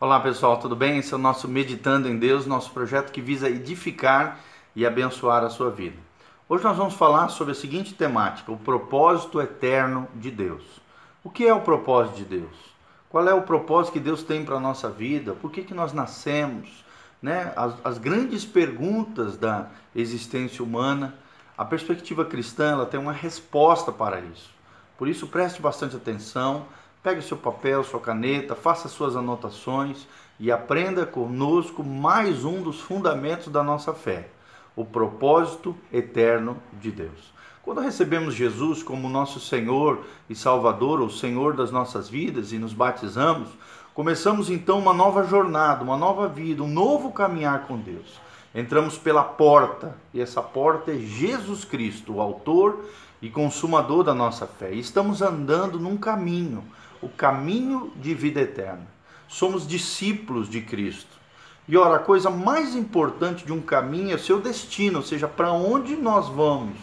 Olá pessoal, tudo bem? Esse é o nosso Meditando em Deus, nosso projeto que visa edificar e abençoar a sua vida. Hoje nós vamos falar sobre a seguinte temática: o propósito eterno de Deus. O que é o propósito de Deus? Qual é o propósito que Deus tem para a nossa vida? Por que, que nós nascemos? Né? As, as grandes perguntas da existência humana. A perspectiva cristã ela tem uma resposta para isso. Por isso, preste bastante atenção Pegue seu papel, sua caneta, faça suas anotações e aprenda conosco mais um dos fundamentos da nossa fé, o propósito eterno de Deus. Quando recebemos Jesus como nosso Senhor e Salvador, o Senhor das nossas vidas, e nos batizamos, começamos então uma nova jornada, uma nova vida, um novo caminhar com Deus. Entramos pela porta, e essa porta é Jesus Cristo, o Autor e Consumador da nossa fé. E estamos andando num caminho o caminho de vida eterna. Somos discípulos de Cristo. E ora, a coisa mais importante de um caminho é seu destino, ou seja, para onde nós vamos,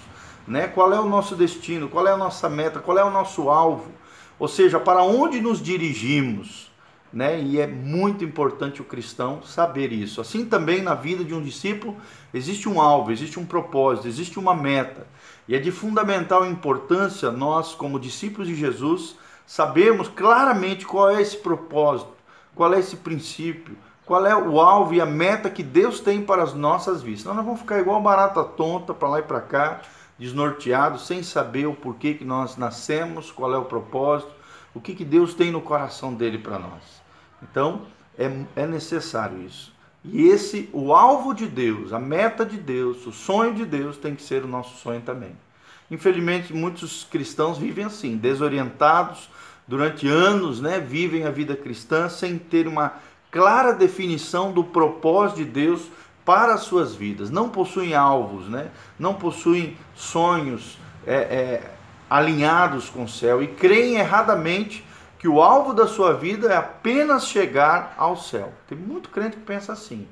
né? Qual é o nosso destino, qual é a nossa meta, qual é o nosso alvo, ou seja, para onde nos dirigimos, né? E é muito importante o cristão saber isso. Assim também na vida de um discípulo existe um alvo, existe um propósito, existe uma meta. E é de fundamental importância nós, como discípulos de Jesus, sabemos claramente qual é esse propósito, qual é esse princípio, qual é o alvo e a meta que Deus tem para as nossas vidas. Senão nós vamos ficar igual barata tonta para lá e para cá, desnorteados, sem saber o porquê que nós nascemos, qual é o propósito, o que, que Deus tem no coração dele para nós. Então, é, é necessário isso. E esse, o alvo de Deus, a meta de Deus, o sonho de Deus tem que ser o nosso sonho também. Infelizmente, muitos cristãos vivem assim, desorientados durante anos, né? Vivem a vida cristã sem ter uma clara definição do propósito de Deus para as suas vidas. Não possuem alvos, né? Não possuem sonhos é, é, alinhados com o céu e creem erradamente que o alvo da sua vida é apenas chegar ao céu. Tem muito crente que pensa assim,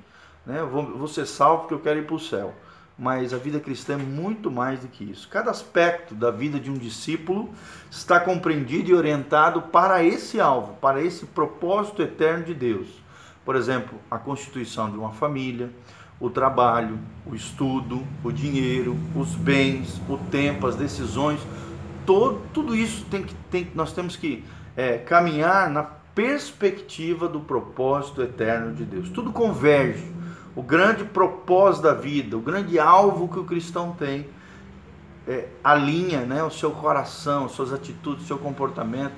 né? Vou, vou ser salvo porque eu quero ir para o céu mas a vida cristã é muito mais do que isso. Cada aspecto da vida de um discípulo está compreendido e orientado para esse alvo, para esse propósito eterno de Deus. Por exemplo, a constituição de uma família, o trabalho, o estudo, o dinheiro, os bens, o tempo, as decisões, todo, tudo isso tem que, tem, nós temos que é, caminhar na perspectiva do propósito eterno de Deus. Tudo converge o grande propósito da vida, o grande alvo que o cristão tem, é, alinha né, o seu coração, suas atitudes, seu comportamento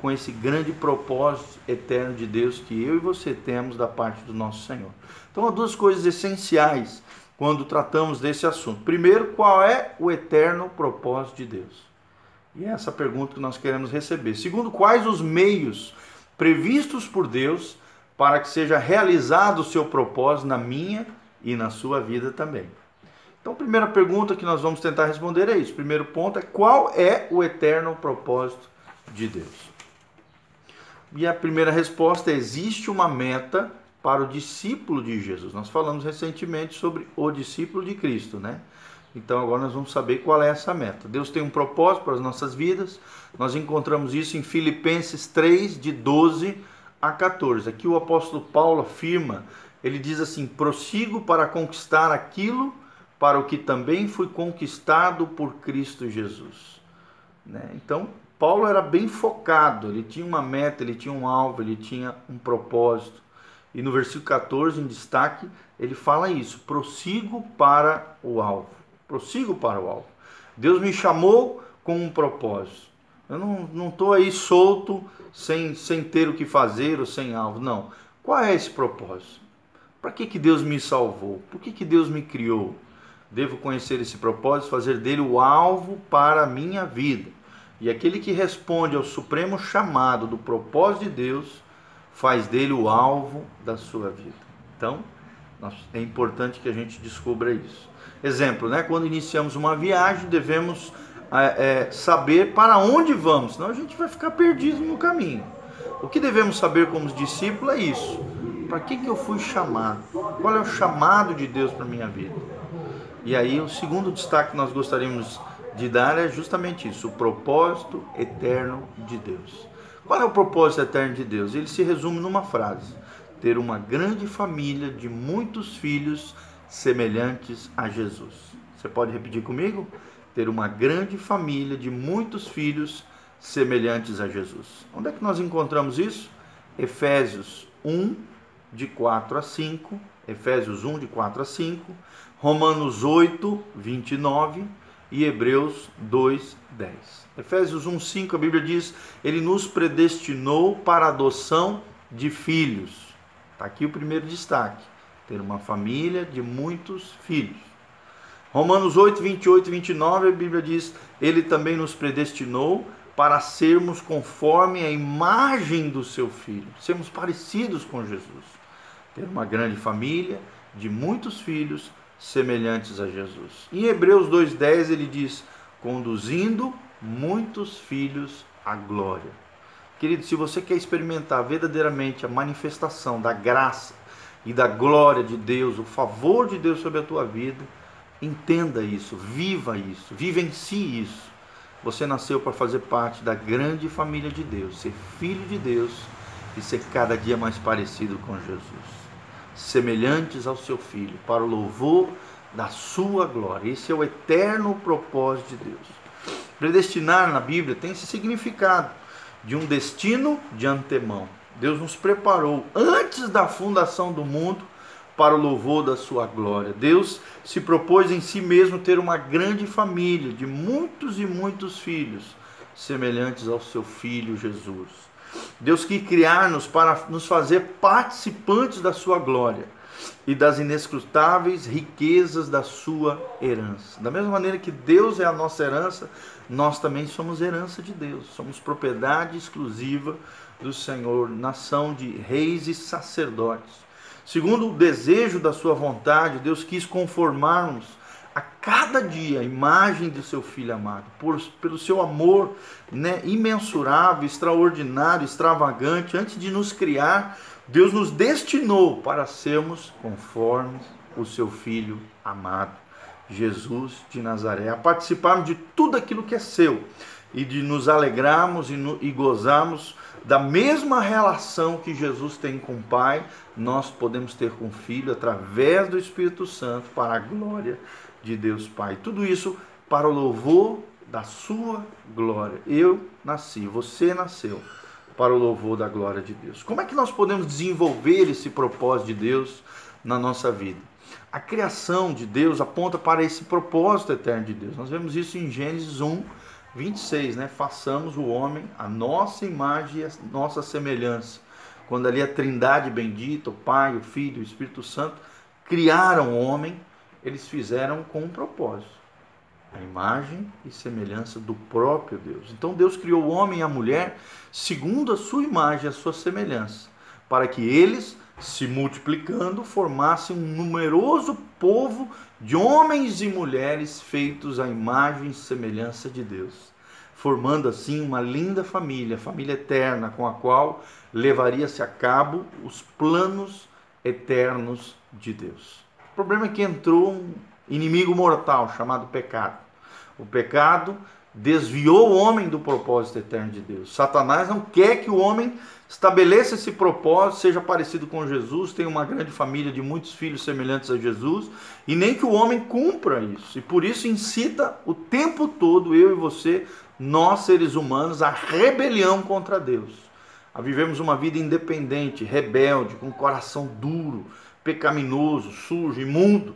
com esse grande propósito eterno de Deus que eu e você temos da parte do nosso Senhor. Então, há duas coisas essenciais quando tratamos desse assunto. Primeiro, qual é o eterno propósito de Deus? E é essa pergunta que nós queremos receber. Segundo, quais os meios previstos por Deus para que seja realizado o seu propósito na minha e na sua vida também. Então, a primeira pergunta que nós vamos tentar responder é isso. O primeiro ponto é qual é o eterno propósito de Deus? E a primeira resposta é: existe uma meta para o discípulo de Jesus. Nós falamos recentemente sobre o discípulo de Cristo, né? Então agora nós vamos saber qual é essa meta. Deus tem um propósito para as nossas vidas. Nós encontramos isso em Filipenses 3 de 12 a 14. Aqui o apóstolo Paulo afirma, ele diz assim: prossigo para conquistar aquilo para o que também fui conquistado por Cristo Jesus. Né? Então, Paulo era bem focado, ele tinha uma meta, ele tinha um alvo, ele tinha um propósito. E no versículo 14, em destaque, ele fala isso: prossigo para o alvo. Prossigo para o alvo. Deus me chamou com um propósito. Eu não estou aí solto, sem, sem ter o que fazer ou sem alvo. Não. Qual é esse propósito? Para que, que Deus me salvou? Por que, que Deus me criou? Devo conhecer esse propósito, fazer dele o alvo para a minha vida. E aquele que responde ao supremo chamado do propósito de Deus, faz dele o alvo da sua vida. Então, é importante que a gente descubra isso. Exemplo, né? quando iniciamos uma viagem, devemos é, saber para onde vamos, senão a gente vai ficar perdido no caminho. O que devemos saber como discípulos é isso. Para que, que eu fui chamado? Qual é o chamado de Deus para minha vida? E aí o segundo destaque que nós gostaríamos de dar é justamente isso, o propósito eterno de Deus. Qual é o propósito eterno de Deus? Ele se resume numa frase: ter uma grande família de muitos filhos semelhantes a Jesus. Você pode repetir comigo? Ter uma grande família de muitos filhos semelhantes a Jesus. Onde é que nós encontramos isso? Efésios 1, de 4 a 5, Efésios 1, de 4 a 5, Romanos 8, 29 e Hebreus 2, 10. Efésios 1, 5, a Bíblia diz: Ele nos predestinou para a adoção de filhos. Está aqui o primeiro destaque: ter uma família de muitos filhos. Romanos 8, 28 e 29, a Bíblia diz: Ele também nos predestinou para sermos conforme a imagem do seu filho, sermos parecidos com Jesus. Ter uma grande família de muitos filhos semelhantes a Jesus. Em Hebreus 2,10 ele diz: conduzindo muitos filhos à glória. Querido, se você quer experimentar verdadeiramente a manifestação da graça e da glória de Deus, o favor de Deus sobre a tua vida, entenda isso, viva isso, vivencie isso. Você nasceu para fazer parte da grande família de Deus, ser filho de Deus e ser cada dia mais parecido com Jesus semelhantes ao seu Filho, para o louvor da sua glória. Esse é o eterno propósito de Deus. Predestinar na Bíblia tem esse significado de um destino de antemão. Deus nos preparou antes da fundação do mundo para o louvor da sua glória. Deus se propôs em si mesmo ter uma grande família de muitos e muitos filhos, semelhantes ao seu filho Jesus. Deus quis criar-nos para nos fazer participantes da sua glória e das inescrutáveis riquezas da sua herança. Da mesma maneira que Deus é a nossa herança, nós também somos herança de Deus, somos propriedade exclusiva do Senhor, nação de reis e sacerdotes. Segundo o desejo da sua vontade, Deus quis conformar-nos a cada dia a imagem do seu filho amado, por, pelo seu amor né, imensurável, extraordinário, extravagante, antes de nos criar, Deus nos destinou para sermos conformes o seu filho amado, Jesus de Nazaré, a participarmos de tudo aquilo que é seu e de nos alegrarmos e, no, e gozarmos da mesma relação que Jesus tem com o Pai, nós podemos ter com o Filho através do Espírito Santo para a glória de Deus Pai. Tudo isso para o louvor da sua glória. Eu nasci, você nasceu para o louvor da glória de Deus. Como é que nós podemos desenvolver esse propósito de Deus na nossa vida? A criação de Deus aponta para esse propósito eterno de Deus. Nós vemos isso em Gênesis 1, 26, né? Façamos o homem a nossa imagem e a nossa semelhança. Quando ali a Trindade bendita, o Pai, o Filho, o Espírito Santo criaram o homem eles fizeram com um propósito. A imagem e semelhança do próprio Deus. Então Deus criou o homem e a mulher segundo a sua imagem, a sua semelhança, para que eles, se multiplicando, formassem um numeroso povo de homens e mulheres feitos à imagem e semelhança de Deus, formando assim uma linda família, família eterna, com a qual levaria-se a cabo os planos eternos de Deus problema é que entrou um inimigo mortal chamado pecado. O pecado desviou o homem do propósito eterno de Deus. Satanás não quer que o homem estabeleça esse propósito, seja parecido com Jesus, tenha uma grande família de muitos filhos semelhantes a Jesus, e nem que o homem cumpra isso. E por isso incita o tempo todo eu e você, nós seres humanos, a rebelião contra Deus. A vivemos uma vida independente, rebelde, com coração duro, pecaminoso, sujo, imundo.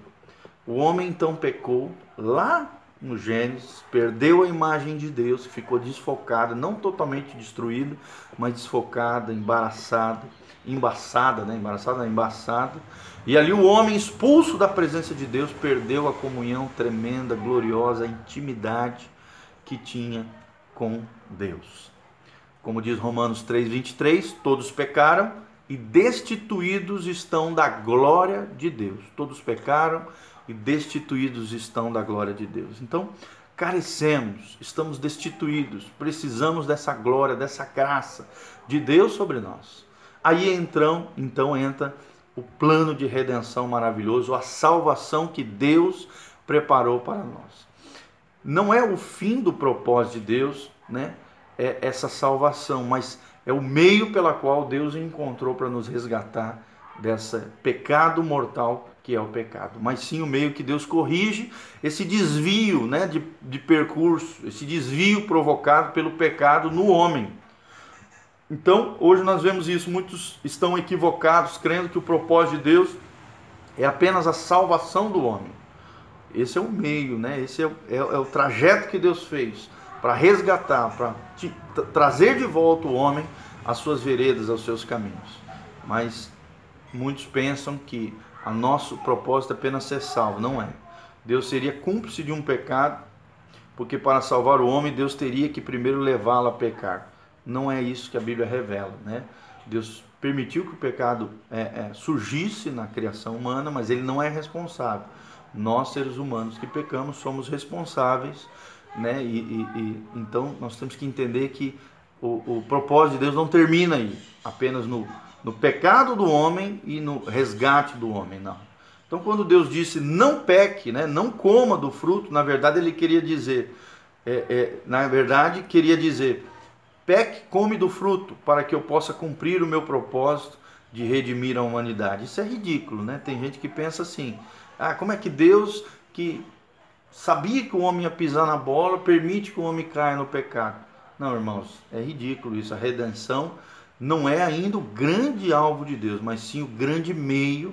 O homem então pecou lá no Gênesis, perdeu a imagem de Deus, ficou desfocada, não totalmente destruída, mas desfocada, embaraçada, embaçada, né? Embaraçada, embaçada. E ali o homem expulso da presença de Deus perdeu a comunhão tremenda, gloriosa, a intimidade que tinha com Deus. Como diz Romanos 3:23, todos pecaram e destituídos estão da glória de Deus. Todos pecaram e destituídos estão da glória de Deus. Então, carecemos, estamos destituídos, precisamos dessa glória, dessa graça de Deus sobre nós. Aí então, então entra o plano de redenção maravilhoso, a salvação que Deus preparou para nós. Não é o fim do propósito de Deus, né? É essa salvação, mas é o meio pela qual Deus encontrou para nos resgatar desse pecado mortal que é o pecado, mas sim o meio que Deus corrige esse desvio né, de, de percurso, esse desvio provocado pelo pecado no homem. Então, hoje nós vemos isso, muitos estão equivocados, crendo que o propósito de Deus é apenas a salvação do homem. Esse é o meio, né? esse é, é, é o trajeto que Deus fez para resgatar, para trazer de volta o homem às suas veredas, aos seus caminhos. Mas muitos pensam que a nosso propósito é apenas ser salvo. Não é. Deus seria cúmplice de um pecado, porque para salvar o homem, Deus teria que primeiro levá-lo a pecar. Não é isso que a Bíblia revela, né? Deus permitiu que o pecado é, é, surgisse na criação humana, mas ele não é responsável. Nós, seres humanos que pecamos, somos responsáveis, né? E, e, e então nós temos que entender que o, o propósito de Deus não termina aí, apenas no, no pecado do homem e no resgate do homem, não. Então, quando Deus disse não peque, né, não coma do fruto, na verdade ele queria dizer, é, é, na verdade queria dizer, peque, come do fruto, para que eu possa cumprir o meu propósito de redimir a humanidade. Isso é ridículo, né? Tem gente que pensa assim, ah, como é que Deus que sabia que o homem ia pisar na bola permite que o homem caia no pecado? Não, irmãos, é ridículo isso. A redenção não é ainda o grande alvo de Deus, mas sim o grande meio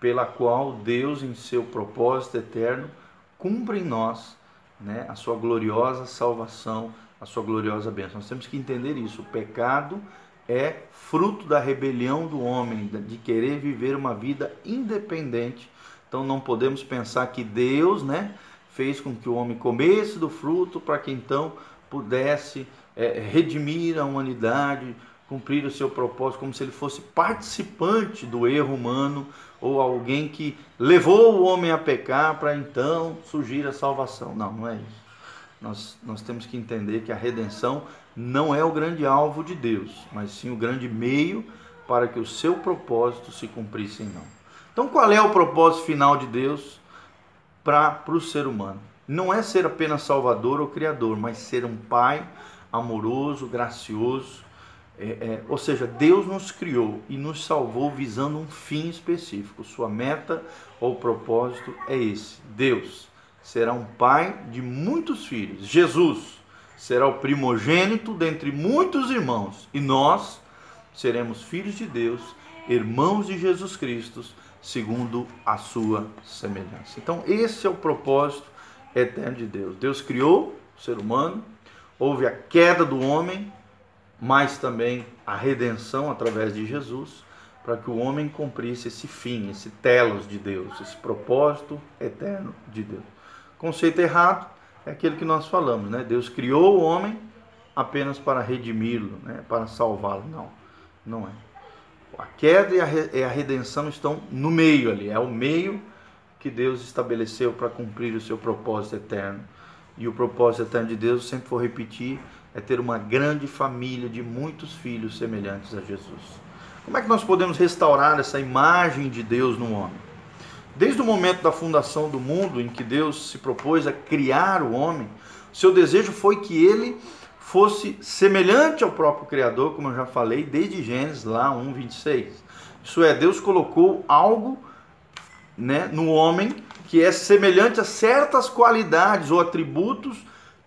pela qual Deus, em seu propósito eterno, cumpre em nós né, a sua gloriosa salvação, a sua gloriosa bênção. Nós temos que entender isso. O pecado é fruto da rebelião do homem, de querer viver uma vida independente. Então não podemos pensar que Deus né, fez com que o homem comesse do fruto para que então pudesse é, redimir a humanidade, cumprir o seu propósito como se ele fosse participante do erro humano ou alguém que levou o homem a pecar para então surgir a salvação. Não, não é isso. Nós, nós temos que entender que a redenção não é o grande alvo de Deus, mas sim o grande meio para que o seu propósito se cumprisse em nós. Então, qual é o propósito final de Deus para o ser humano? Não é ser apenas salvador ou criador, mas ser um pai amoroso, gracioso, é, é, ou seja, Deus nos criou e nos salvou visando um fim específico. Sua meta ou propósito é esse. Deus será um pai de muitos filhos. Jesus será o primogênito dentre muitos irmãos. E nós seremos filhos de Deus, irmãos de Jesus Cristo, segundo a sua semelhança. Então, esse é o propósito eterno de Deus. Deus criou o ser humano, houve a queda do homem mas também a redenção através de Jesus, para que o homem cumprisse esse fim, esse telos de Deus, esse propósito eterno de Deus. Conceito errado é aquele que nós falamos, né? Deus criou o homem apenas para redimi-lo, né? para salvá-lo. Não, não é. A queda e a redenção estão no meio ali, é o meio que Deus estabeleceu para cumprir o seu propósito eterno. E o propósito eterno de Deus, sempre vou repetir, é ter uma grande família de muitos filhos semelhantes a Jesus. Como é que nós podemos restaurar essa imagem de Deus no homem? Desde o momento da fundação do mundo, em que Deus se propôs a criar o homem, seu desejo foi que ele fosse semelhante ao próprio Criador, como eu já falei, desde Gênesis lá 1:26. Isso é, Deus colocou algo né, no homem que é semelhante a certas qualidades ou atributos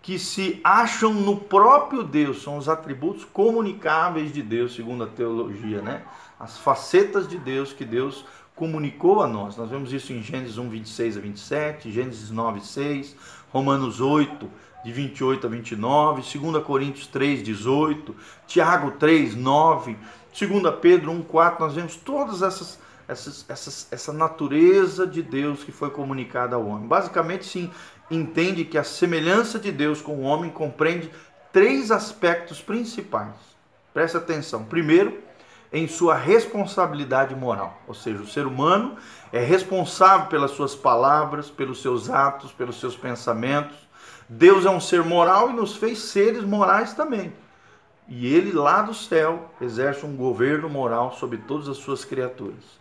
que se acham no próprio Deus, são os atributos comunicáveis de Deus, segundo a teologia, né? As facetas de Deus que Deus comunicou a nós. Nós vemos isso em Gênesis 1, 26 a 27, Gênesis 9, 6, Romanos 8, de 28 a 29, 2 Coríntios 3, 18, Tiago 3, 9, 2 Pedro 1, 4. Nós vemos todas essas essas, essas, essa natureza de Deus que foi comunicada ao homem. Basicamente, sim, entende que a semelhança de Deus com o homem compreende três aspectos principais. Preste atenção. Primeiro, em sua responsabilidade moral, ou seja, o ser humano é responsável pelas suas palavras, pelos seus atos, pelos seus pensamentos. Deus é um ser moral e nos fez seres morais também. E ele lá do céu exerce um governo moral sobre todas as suas criaturas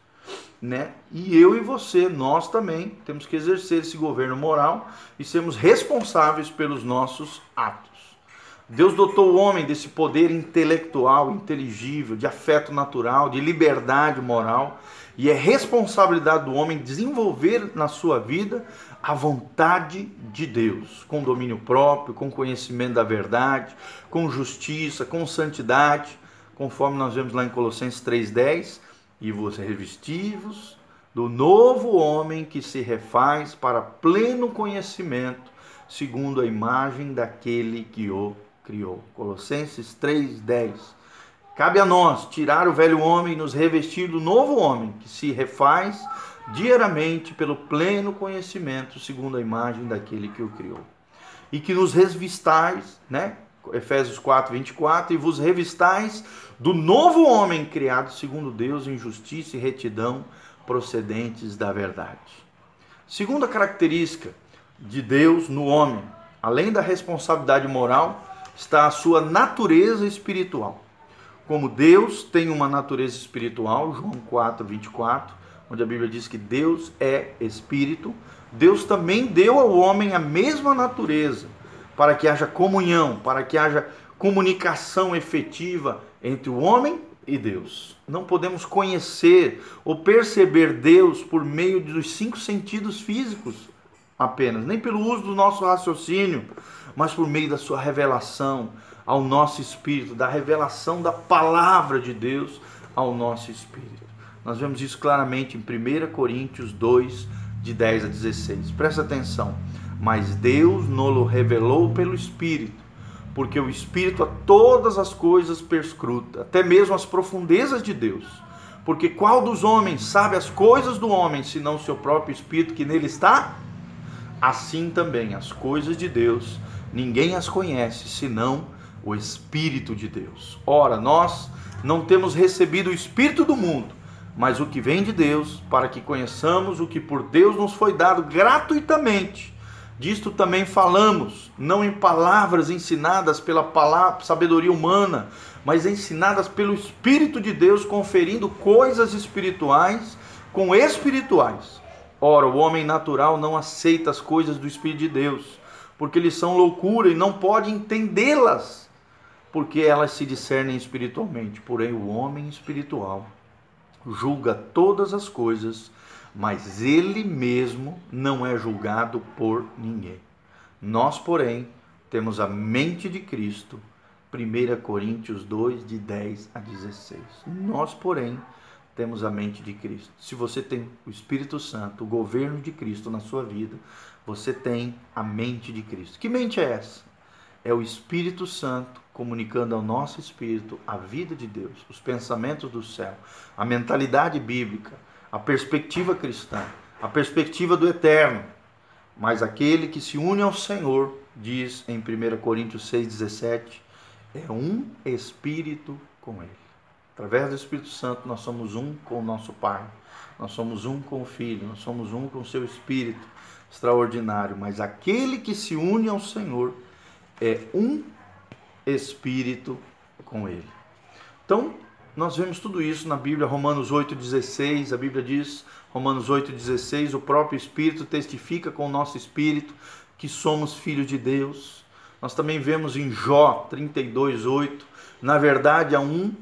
né? E eu e você, nós também temos que exercer esse governo moral e sermos responsáveis pelos nossos atos. Deus dotou o homem desse poder intelectual, inteligível, de afeto natural, de liberdade moral, e é responsabilidade do homem desenvolver na sua vida a vontade de Deus, com domínio próprio, com conhecimento da verdade, com justiça, com santidade, conforme nós vemos lá em Colossenses 3:10, e vos revestivos do novo homem que se refaz para pleno conhecimento, segundo a imagem daquele que o criou. Colossenses 3:10. Cabe a nós tirar o velho homem e nos revestir do novo homem que se refaz diariamente pelo pleno conhecimento, segundo a imagem daquele que o criou. E que nos revistais, né? Efésios 4, 24, e vos revistais do novo homem criado segundo Deus em justiça e retidão procedentes da verdade. Segunda característica de Deus no homem, além da responsabilidade moral, está a sua natureza espiritual. Como Deus tem uma natureza espiritual, João 4, 24, onde a Bíblia diz que Deus é espírito, Deus também deu ao homem a mesma natureza, para que haja comunhão, para que haja comunicação efetiva entre o homem e Deus. Não podemos conhecer ou perceber Deus por meio dos cinco sentidos físicos apenas, nem pelo uso do nosso raciocínio, mas por meio da sua revelação ao nosso espírito, da revelação da palavra de Deus ao nosso espírito. Nós vemos isso claramente em 1 Coríntios 2, de 10 a 16. Presta atenção. Mas Deus nos revelou pelo Espírito, porque o Espírito a todas as coisas perscruta, até mesmo as profundezas de Deus. Porque qual dos homens sabe as coisas do homem, senão o seu próprio Espírito que nele está? Assim também as coisas de Deus, ninguém as conhece, senão o Espírito de Deus. Ora, nós não temos recebido o Espírito do mundo, mas o que vem de Deus, para que conheçamos o que por Deus nos foi dado gratuitamente. Disto também falamos, não em palavras ensinadas pela palavra, sabedoria humana, mas ensinadas pelo Espírito de Deus, conferindo coisas espirituais com espirituais. Ora, o homem natural não aceita as coisas do Espírito de Deus, porque eles são loucura e não pode entendê-las, porque elas se discernem espiritualmente. Porém, o homem espiritual julga todas as coisas, mas ele mesmo não é julgado por ninguém. Nós, porém, temos a mente de Cristo. 1 Coríntios 2, de 10 a 16. Nós, porém, temos a mente de Cristo. Se você tem o Espírito Santo, o governo de Cristo na sua vida, você tem a mente de Cristo. Que mente é essa? É o Espírito Santo comunicando ao nosso espírito a vida de Deus, os pensamentos do céu, a mentalidade bíblica, a perspectiva cristã, a perspectiva do eterno. Mas aquele que se une ao Senhor, diz em 1 Coríntios 6,17, é um espírito com ele. Através do Espírito Santo, nós somos um com o nosso Pai, nós somos um com o Filho, nós somos um com o seu Espírito extraordinário. Mas aquele que se une ao Senhor é um espírito com ele. Então, nós vemos tudo isso na Bíblia, Romanos 8,16, a Bíblia diz, Romanos 8,16, o próprio Espírito testifica com o nosso espírito que somos filhos de Deus. Nós também vemos em Jó 32,8, na verdade há um,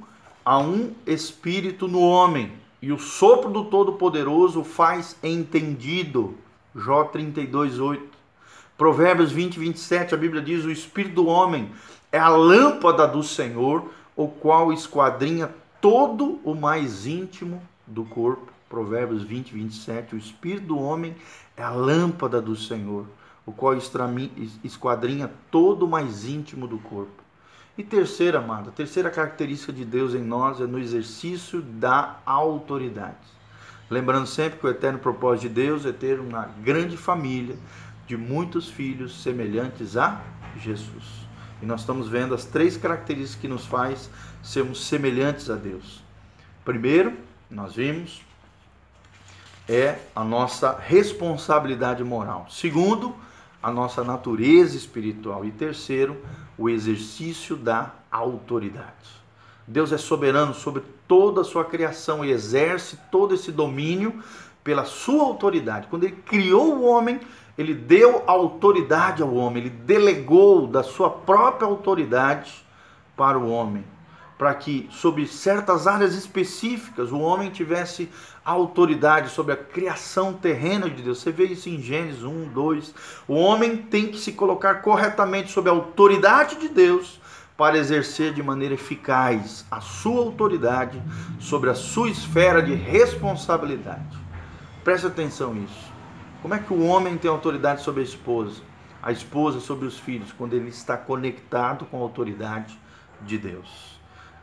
há um espírito no homem, e o sopro do Todo-Poderoso faz entendido. Jó 32,8. Provérbios 20, 27, a Bíblia diz: O espírito do homem é a lâmpada do Senhor, o qual esquadrinha todo o mais íntimo do corpo. Provérbios 20, 27. O espírito do homem é a lâmpada do Senhor, o qual esquadrinha todo o mais íntimo do corpo. E terceira, amada, terceira característica de Deus em nós é no exercício da autoridade. Lembrando sempre que o eterno propósito de Deus é ter uma grande família de muitos filhos semelhantes a Jesus. E nós estamos vendo as três características que nos faz sermos semelhantes a Deus. Primeiro, nós vimos é a nossa responsabilidade moral. Segundo, a nossa natureza espiritual e terceiro, o exercício da autoridade. Deus é soberano sobre toda a sua criação e exerce todo esse domínio pela sua autoridade. Quando ele criou o homem, ele deu autoridade ao homem, ele delegou da sua própria autoridade para o homem, para que sobre certas áreas específicas o homem tivesse autoridade sobre a criação terrena de Deus. Você vê isso em Gênesis 1, 2. O homem tem que se colocar corretamente sob a autoridade de Deus para exercer de maneira eficaz a sua autoridade sobre a sua esfera de responsabilidade. Preste atenção nisso. Como é que o homem tem autoridade sobre a esposa? A esposa sobre os filhos, quando ele está conectado com a autoridade de Deus.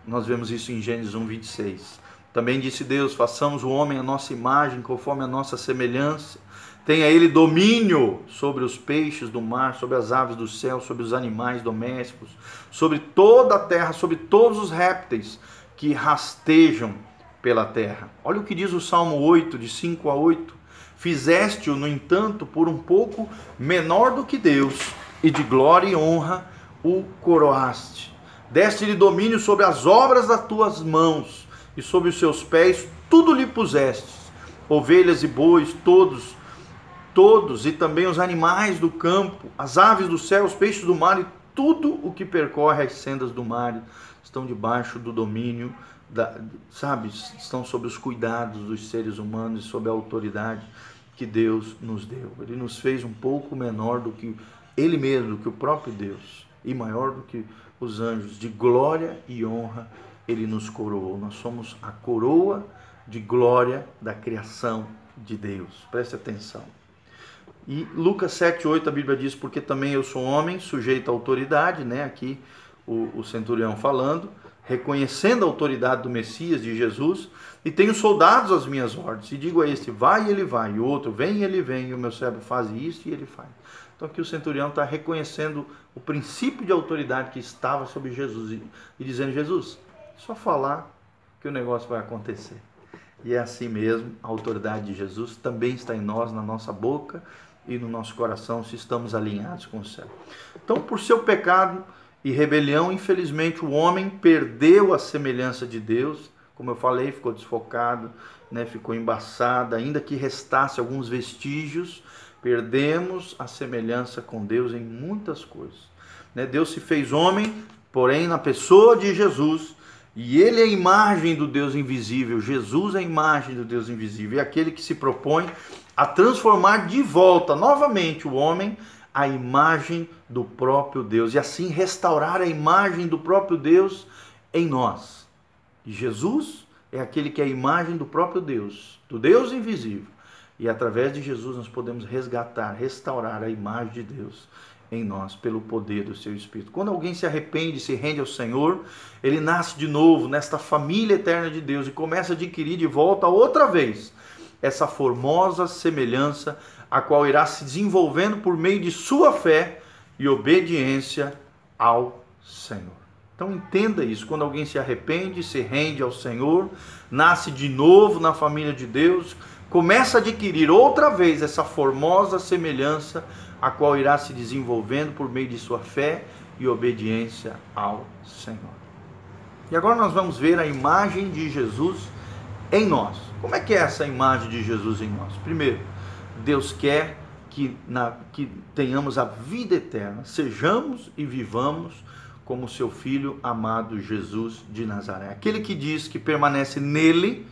Nós vemos isso em Gênesis 1, 26. Também disse Deus: façamos o homem a nossa imagem, conforme a nossa semelhança. Tenha ele domínio sobre os peixes do mar, sobre as aves do céu, sobre os animais domésticos, sobre toda a terra, sobre todos os répteis que rastejam pela terra. Olha o que diz o Salmo 8, de 5 a 8. Fizeste-o, no entanto, por um pouco menor do que Deus, e de glória e honra o coroaste. Deste-lhe domínio sobre as obras das tuas mãos, e sobre os seus pés tudo lhe pusestes. Ovelhas e bois, todos, todos, e também os animais do campo, as aves do céu, os peixes do mar, e tudo o que percorre as sendas do mar, estão debaixo do domínio da, sabe, estão sob os cuidados dos seres humanos e sob a autoridade que Deus nos deu. Ele nos fez um pouco menor do que ele mesmo, do que o próprio Deus, e maior do que os anjos. De glória e honra ele nos coroou. Nós somos a coroa de glória da criação de Deus. Preste atenção. E Lucas 7,8 a Bíblia diz: Porque também eu sou homem, sujeito à autoridade, né? Aqui o, o centurião falando, reconhecendo a autoridade do Messias, de Jesus, e tenho soldados às minhas ordens, e digo a este, vai e ele vai, e o outro, vem e ele vem, e o meu servo faz isso e ele faz. Então aqui o centurião está reconhecendo o princípio de autoridade que estava sobre Jesus e, e dizendo, Jesus, só falar que o negócio vai acontecer. E é assim mesmo, a autoridade de Jesus também está em nós, na nossa boca e no nosso coração, se estamos alinhados com o céu. Então, por seu pecado e rebelião, infelizmente, o homem perdeu a semelhança de Deus como eu falei, ficou desfocado, né, ficou embaçado, ainda que restasse alguns vestígios, perdemos a semelhança com Deus em muitas coisas. Né? Deus se fez homem, porém na pessoa de Jesus, e ele é a imagem do Deus invisível, Jesus é a imagem do Deus invisível, é aquele que se propõe a transformar de volta novamente o homem à imagem do próprio Deus e assim restaurar a imagem do próprio Deus em nós. Jesus é aquele que é a imagem do próprio Deus, do Deus invisível. E através de Jesus nós podemos resgatar, restaurar a imagem de Deus em nós pelo poder do seu Espírito. Quando alguém se arrepende, se rende ao Senhor, ele nasce de novo nesta família eterna de Deus e começa a adquirir de volta outra vez essa formosa semelhança a qual irá se desenvolvendo por meio de sua fé e obediência ao Senhor. Então entenda isso, quando alguém se arrepende, se rende ao Senhor, nasce de novo na família de Deus, começa a adquirir outra vez essa formosa semelhança a qual irá se desenvolvendo por meio de sua fé e obediência ao Senhor. E agora nós vamos ver a imagem de Jesus em nós. Como é que é essa imagem de Jesus em nós? Primeiro, Deus quer que, na, que tenhamos a vida eterna, sejamos e vivamos como seu filho amado Jesus de Nazaré. Aquele que diz que permanece nele,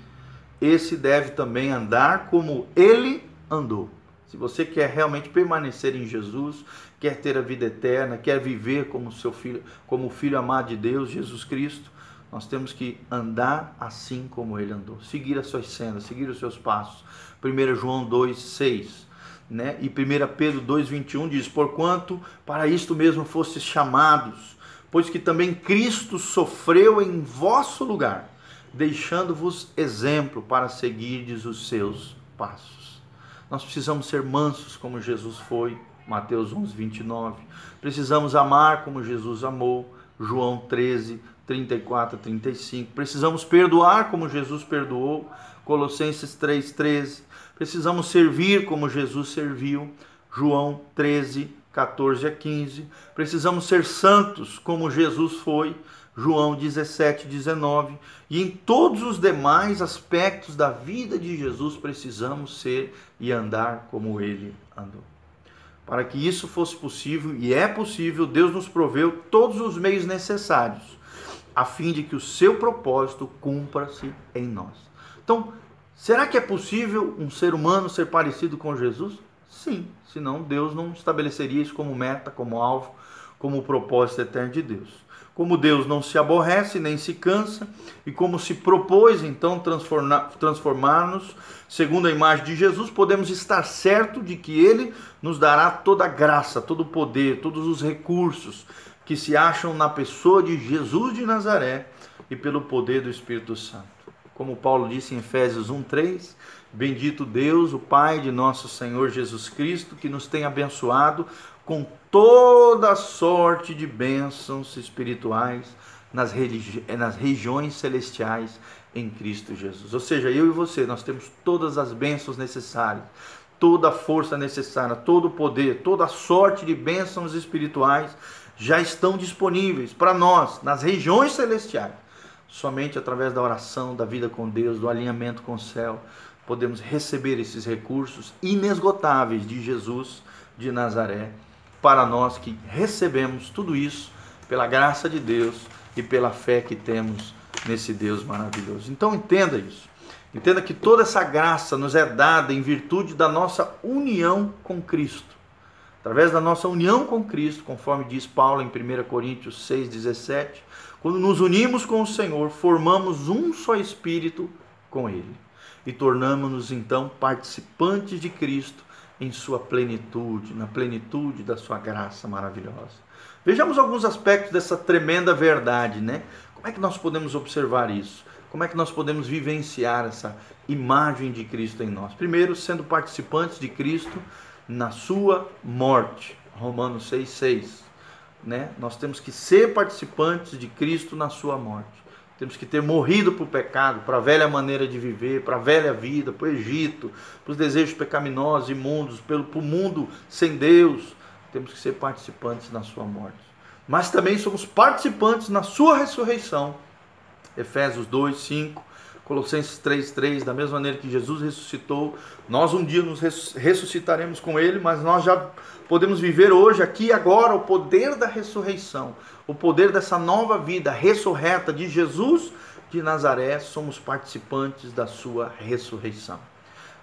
esse deve também andar como ele andou. Se você quer realmente permanecer em Jesus, quer ter a vida eterna, quer viver como seu filho, como o filho amado de Deus, Jesus Cristo, nós temos que andar assim como ele andou, seguir as suas sendas, seguir os seus passos. 1 João 2:6, né? E 1 Pedro 2:21 diz: "Porquanto para isto mesmo fostes chamados, pois que também Cristo sofreu em vosso lugar, deixando-vos exemplo para seguirdes os seus passos. Nós precisamos ser mansos como Jesus foi, Mateus 11, 29. Precisamos amar como Jesus amou, João 13, 34 35. Precisamos perdoar como Jesus perdoou, Colossenses 3, 13. Precisamos servir como Jesus serviu, João 13, 14 a 15. Precisamos ser santos como Jesus foi, João 17, 19. E em todos os demais aspectos da vida de Jesus precisamos ser e andar como ele andou. para que isso fosse possível, e é possível, Deus nos proveu todos os meios necessários, a fim de que o seu propósito cumpra-se em nós. Então, será que é possível um ser humano ser parecido com Jesus? Sim, senão Deus não estabeleceria isso como meta, como alvo, como propósito eterno de Deus. Como Deus não se aborrece nem se cansa, e como se propôs então transformar-nos segundo a imagem de Jesus, podemos estar certo de que Ele nos dará toda a graça, todo o poder, todos os recursos que se acham na pessoa de Jesus de Nazaré e pelo poder do Espírito Santo. Como Paulo disse em Efésios 1:3, bendito Deus, o Pai de nosso Senhor Jesus Cristo, que nos tem abençoado com toda sorte de bênçãos espirituais nas, nas regiões celestiais em Cristo Jesus. Ou seja, eu e você, nós temos todas as bênçãos necessárias, toda a força necessária, todo o poder, toda a sorte de bênçãos espirituais já estão disponíveis para nós nas regiões celestiais. Somente através da oração, da vida com Deus, do alinhamento com o céu, podemos receber esses recursos inesgotáveis de Jesus de Nazaré para nós que recebemos tudo isso pela graça de Deus e pela fé que temos nesse Deus maravilhoso. Então entenda isso. Entenda que toda essa graça nos é dada em virtude da nossa união com Cristo. Através da nossa união com Cristo, conforme diz Paulo em 1 Coríntios 6,17, quando nos unimos com o Senhor, formamos um só espírito com Ele e tornamos-nos então participantes de Cristo em sua plenitude, na plenitude da sua graça maravilhosa. Vejamos alguns aspectos dessa tremenda verdade, né? Como é que nós podemos observar isso? Como é que nós podemos vivenciar essa imagem de Cristo em nós? Primeiro, sendo participantes de Cristo na sua morte. Romanos 6,6. Né? Nós temos que ser participantes de Cristo na sua morte. Temos que ter morrido para o pecado, para a velha maneira de viver, para a velha vida, para o Egito, para os desejos pecaminosos, imundos, pelo, para o mundo sem Deus. Temos que ser participantes na sua morte. Mas também somos participantes na sua ressurreição. Efésios 2, 5, Colossenses 3, 3, da mesma maneira que Jesus ressuscitou, nós um dia nos ressuscitaremos com Ele, mas nós já podemos viver hoje, aqui e agora, o poder da ressurreição o poder dessa nova vida ressurreta de Jesus de Nazaré, somos participantes da sua ressurreição.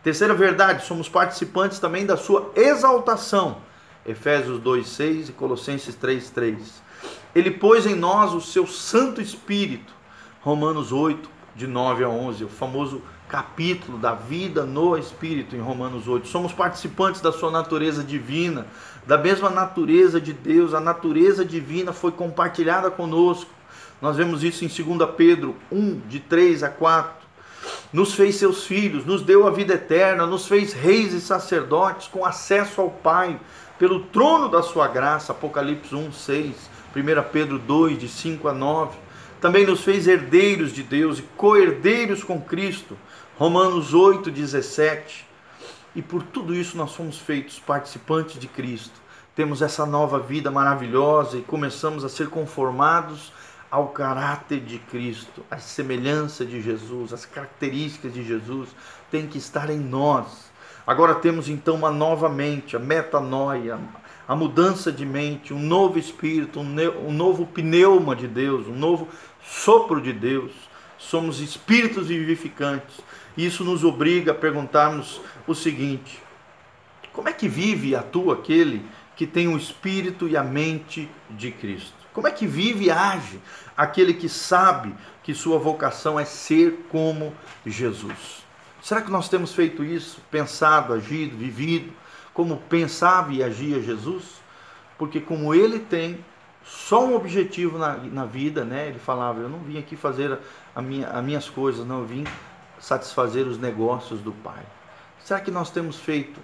Terceira verdade, somos participantes também da sua exaltação. Efésios 2:6 e Colossenses 3:3. Ele pôs em nós o seu Santo Espírito. Romanos 8 de 9 a 11, o famoso capítulo da vida no Espírito em Romanos 8. Somos participantes da sua natureza divina, da mesma natureza de Deus, a natureza divina foi compartilhada conosco. Nós vemos isso em 2 Pedro 1, de 3 a 4. Nos fez seus filhos, nos deu a vida eterna, nos fez reis e sacerdotes com acesso ao Pai, pelo trono da sua graça. Apocalipse 1, 6. 1 Pedro 2, de 5 a 9. Também nos fez herdeiros de Deus e co-herdeiros com Cristo Romanos 8, 17. E por tudo isso nós somos feitos participantes de Cristo. Temos essa nova vida maravilhosa e começamos a ser conformados ao caráter de Cristo, a semelhança de Jesus, as características de Jesus têm que estar em nós. Agora temos então uma nova mente, a metanoia, a mudança de mente, um novo espírito, um novo pneuma de Deus, um novo sopro de Deus. Somos espíritos vivificantes isso nos obriga a perguntarmos o seguinte: como é que vive e atua aquele que tem o espírito e a mente de Cristo? Como é que vive e age aquele que sabe que sua vocação é ser como Jesus? Será que nós temos feito isso, pensado, agido, vivido como pensava e agia Jesus? Porque como ele tem só um objetivo na, na vida, né? Ele falava, eu não vim aqui fazer a, minha, as minhas coisas, não, eu vim satisfazer os negócios do Pai? Será que nós temos feito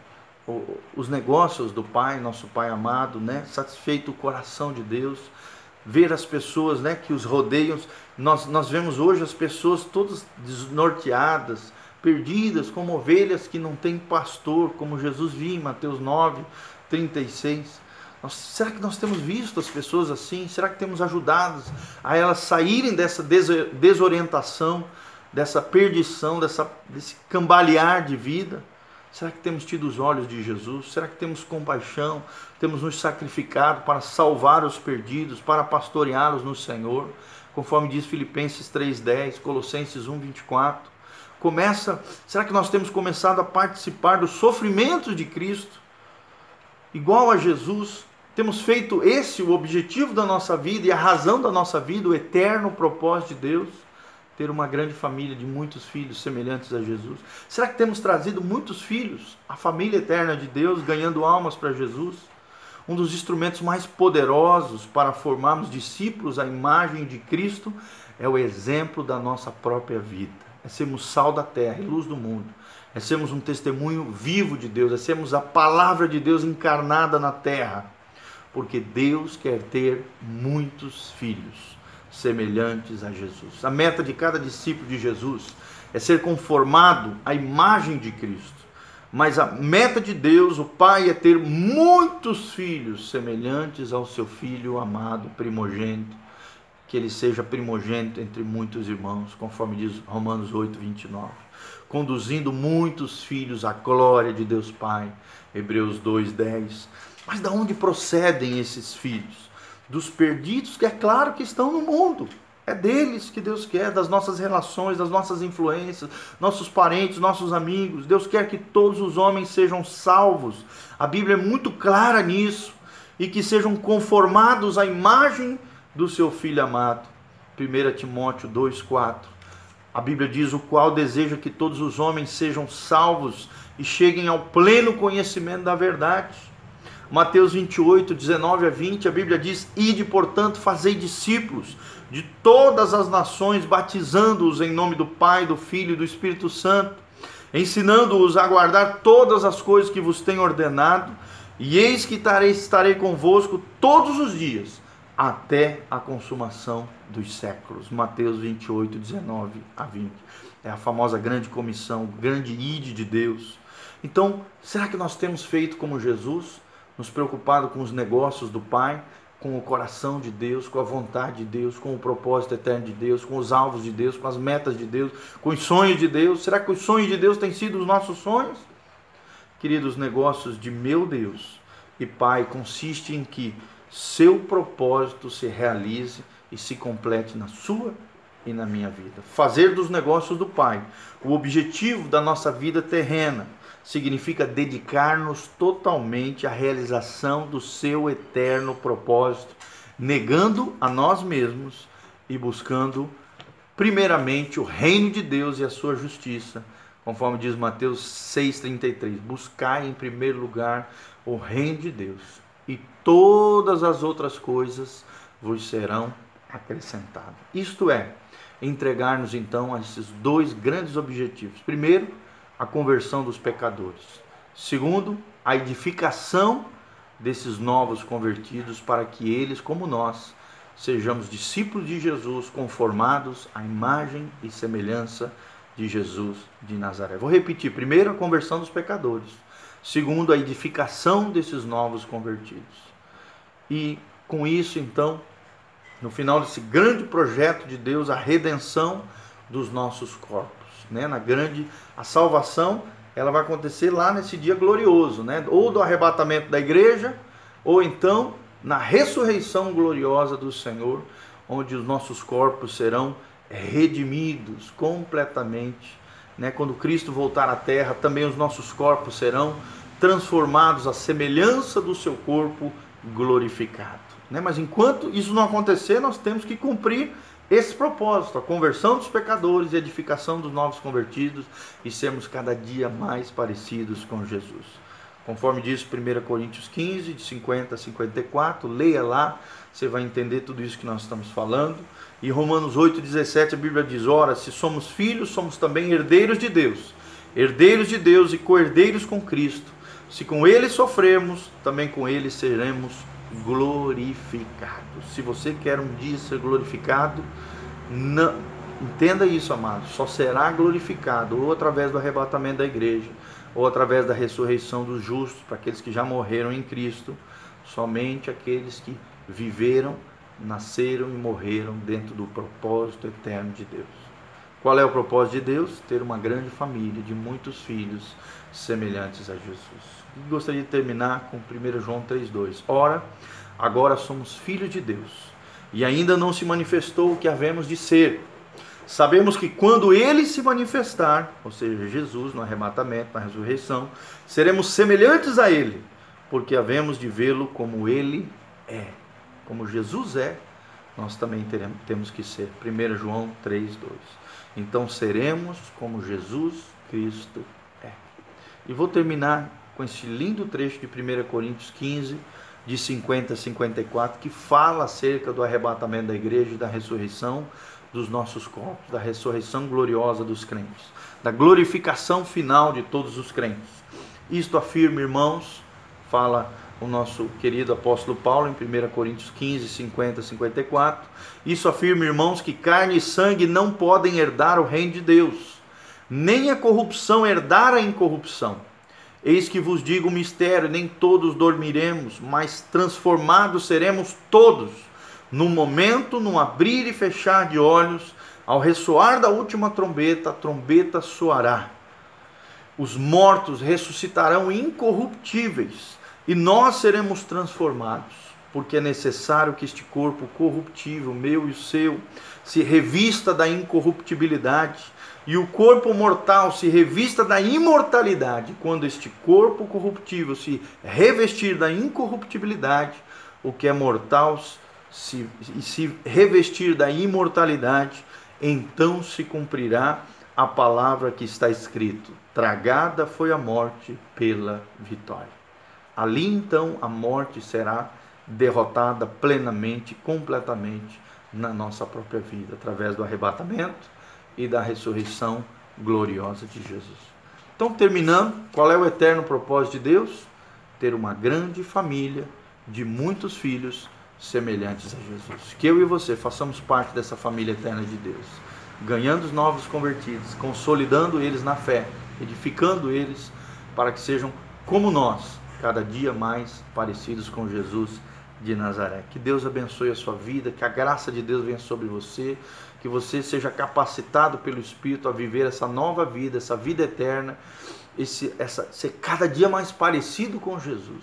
os negócios do Pai, nosso Pai amado, né? Satisfeito o coração de Deus, ver as pessoas, né, que os rodeiam. Nós nós vemos hoje as pessoas todas desnorteadas, perdidas, como ovelhas que não têm pastor, como Jesus viu em Mateus 9, 36. Nós, será que nós temos visto as pessoas assim? Será que temos ajudado a elas saírem dessa desorientação? dessa perdição, dessa, desse cambalear de vida? Será que temos tido os olhos de Jesus? Será que temos compaixão? Temos nos sacrificado para salvar os perdidos, para pastoreá-los no Senhor? Conforme diz Filipenses 3:10, Colossenses 1:24. Começa, será que nós temos começado a participar dos sofrimentos de Cristo? Igual a Jesus, temos feito esse o objetivo da nossa vida e a razão da nossa vida, o eterno propósito de Deus? ter uma grande família de muitos filhos semelhantes a Jesus? Será que temos trazido muitos filhos à família eterna de Deus, ganhando almas para Jesus? Um dos instrumentos mais poderosos para formarmos discípulos à imagem de Cristo é o exemplo da nossa própria vida. É sermos sal da terra e luz do mundo. É sermos um testemunho vivo de Deus. É sermos a palavra de Deus encarnada na terra. Porque Deus quer ter muitos filhos semelhantes a Jesus. A meta de cada discípulo de Jesus é ser conformado à imagem de Cristo. Mas a meta de Deus, o Pai, é ter muitos filhos semelhantes ao seu filho amado, primogênito, que ele seja primogênito entre muitos irmãos, conforme diz Romanos 8, 29. Conduzindo muitos filhos à glória de Deus Pai, Hebreus 2, 10. Mas de onde procedem esses filhos? dos perdidos, que é claro que estão no mundo. É deles que Deus quer, das nossas relações, das nossas influências, nossos parentes, nossos amigos. Deus quer que todos os homens sejam salvos. A Bíblia é muito clara nisso. E que sejam conformados à imagem do seu filho amado. 1 Timóteo 2,4. A Bíblia diz: O qual deseja que todos os homens sejam salvos e cheguem ao pleno conhecimento da verdade. Mateus 28, 19 a 20, a Bíblia diz: Ide, portanto, fazei discípulos de todas as nações, batizando-os em nome do Pai, do Filho e do Espírito Santo, ensinando-os a guardar todas as coisas que vos tenho ordenado, e eis que estarei, estarei convosco todos os dias, até a consumação dos séculos. Mateus 28, 19 a 20. É a famosa grande comissão, o grande ide de Deus. Então, será que nós temos feito como Jesus? nos preocupado com os negócios do Pai, com o coração de Deus, com a vontade de Deus, com o propósito eterno de Deus, com os alvos de Deus, com as metas de Deus, com os sonhos de Deus. Será que os sonhos de Deus têm sido os nossos sonhos? Queridos, os negócios de meu Deus e Pai consiste em que seu propósito se realize e se complete na sua e na minha vida. Fazer dos negócios do Pai o objetivo da nossa vida terrena significa dedicar-nos totalmente à realização do seu eterno propósito, negando a nós mesmos e buscando primeiramente o reino de Deus e a sua justiça, conforme diz Mateus 6:33. Buscai em primeiro lugar o reino de Deus, e todas as outras coisas vos serão acrescentadas. Isto é, entregar-nos então a esses dois grandes objetivos. Primeiro, a conversão dos pecadores. Segundo, a edificação desses novos convertidos para que eles, como nós, sejamos discípulos de Jesus, conformados à imagem e semelhança de Jesus de Nazaré. Vou repetir: primeiro, a conversão dos pecadores. Segundo, a edificação desses novos convertidos. E com isso, então, no final desse grande projeto de Deus, a redenção dos nossos corpos né? Na grande a salvação, ela vai acontecer lá nesse dia glorioso, né? Ou do arrebatamento da igreja, ou então na ressurreição gloriosa do Senhor, onde os nossos corpos serão redimidos completamente, né? Quando Cristo voltar à terra, também os nossos corpos serão transformados à semelhança do seu corpo glorificado. Né? Mas enquanto isso não acontecer, nós temos que cumprir esse propósito, a conversão dos pecadores e a edificação dos novos convertidos e sermos cada dia mais parecidos com Jesus. Conforme diz 1 Coríntios 15, de 50 a 54, leia lá, você vai entender tudo isso que nós estamos falando. E Romanos 8, 17, a Bíblia diz: Ora, se somos filhos, somos também herdeiros de Deus, herdeiros de Deus e co-herdeiros com Cristo. Se com Ele sofremos, também com Ele seremos glorificado. Se você quer um dia ser glorificado, não, entenda isso, amado. Só será glorificado ou através do arrebatamento da igreja, ou através da ressurreição dos justos, para aqueles que já morreram em Cristo, somente aqueles que viveram, nasceram e morreram dentro do propósito eterno de Deus. Qual é o propósito de Deus? Ter uma grande família de muitos filhos semelhantes a Jesus. E gostaria de terminar com 1 João 3,2. Ora, agora somos filhos de Deus, e ainda não se manifestou o que havemos de ser. Sabemos que quando ele se manifestar, ou seja, Jesus no arrebatamento, na ressurreição, seremos semelhantes a ele, porque havemos de vê-lo como ele é. Como Jesus é, nós também teremos, temos que ser. 1 João 3,2. Então seremos como Jesus Cristo é. E vou terminar com esse lindo trecho de 1 Coríntios 15, de 50 a 54, que fala acerca do arrebatamento da igreja e da ressurreição dos nossos corpos, da ressurreição gloriosa dos crentes, da glorificação final de todos os crentes. Isto afirma, irmãos, fala o nosso querido apóstolo Paulo em 1 Coríntios 15, 50, 54. Isso afirma, irmãos, que carne e sangue não podem herdar o reino de Deus, nem a corrupção herdar a incorrupção. Eis que vos digo o mistério: nem todos dormiremos, mas transformados seremos todos, no momento, no abrir e fechar de olhos, ao ressoar da última trombeta, a trombeta soará. Os mortos ressuscitarão incorruptíveis e nós seremos transformados, porque é necessário que este corpo corruptível, meu e o seu, se revista da incorruptibilidade, e o corpo mortal se revista da imortalidade. Quando este corpo corruptível se revestir da incorruptibilidade, o que é mortal se, se revestir da imortalidade, então se cumprirá a palavra que está escrito: tragada foi a morte pela vitória. Ali então a morte será derrotada plenamente, completamente na nossa própria vida, através do arrebatamento e da ressurreição gloriosa de Jesus. Então, terminando, qual é o eterno propósito de Deus? Ter uma grande família de muitos filhos semelhantes a Jesus. Que eu e você façamos parte dessa família eterna de Deus, ganhando os novos convertidos, consolidando eles na fé, edificando eles para que sejam como nós, cada dia mais parecidos com Jesus de Nazaré. Que Deus abençoe a sua vida, que a graça de Deus venha sobre você, que você seja capacitado pelo Espírito a viver essa nova vida, essa vida eterna, esse, essa, ser cada dia mais parecido com Jesus.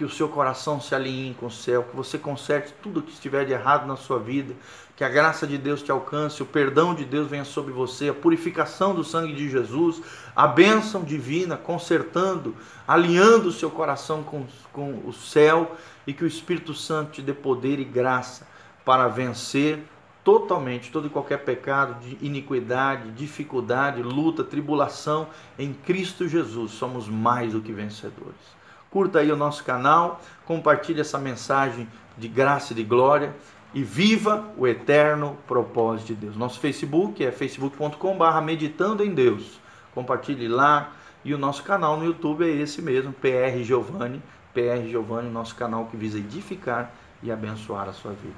Que o seu coração se alinhe com o céu, que você conserte tudo que estiver de errado na sua vida, que a graça de Deus te alcance, o perdão de Deus venha sobre você, a purificação do sangue de Jesus, a bênção divina consertando, alinhando o seu coração com, com o céu e que o Espírito Santo te dê poder e graça para vencer totalmente todo e qualquer pecado de iniquidade, dificuldade, luta, tribulação em Cristo Jesus. Somos mais do que vencedores. Curta aí o nosso canal, compartilhe essa mensagem de graça e de glória e viva o eterno propósito de Deus. Nosso Facebook é facebook.com/barra meditando em Deus. Compartilhe lá e o nosso canal no YouTube é esse mesmo, PR Giovanni, PR Giovanni, nosso canal que visa edificar e abençoar a sua vida.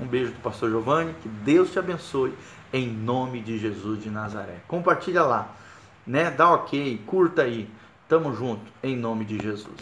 Um beijo do pastor Giovanni, que Deus te abençoe em nome de Jesus de Nazaré. Compartilha lá, né? Dá OK, curta aí. Tamo junto em nome de Jesus.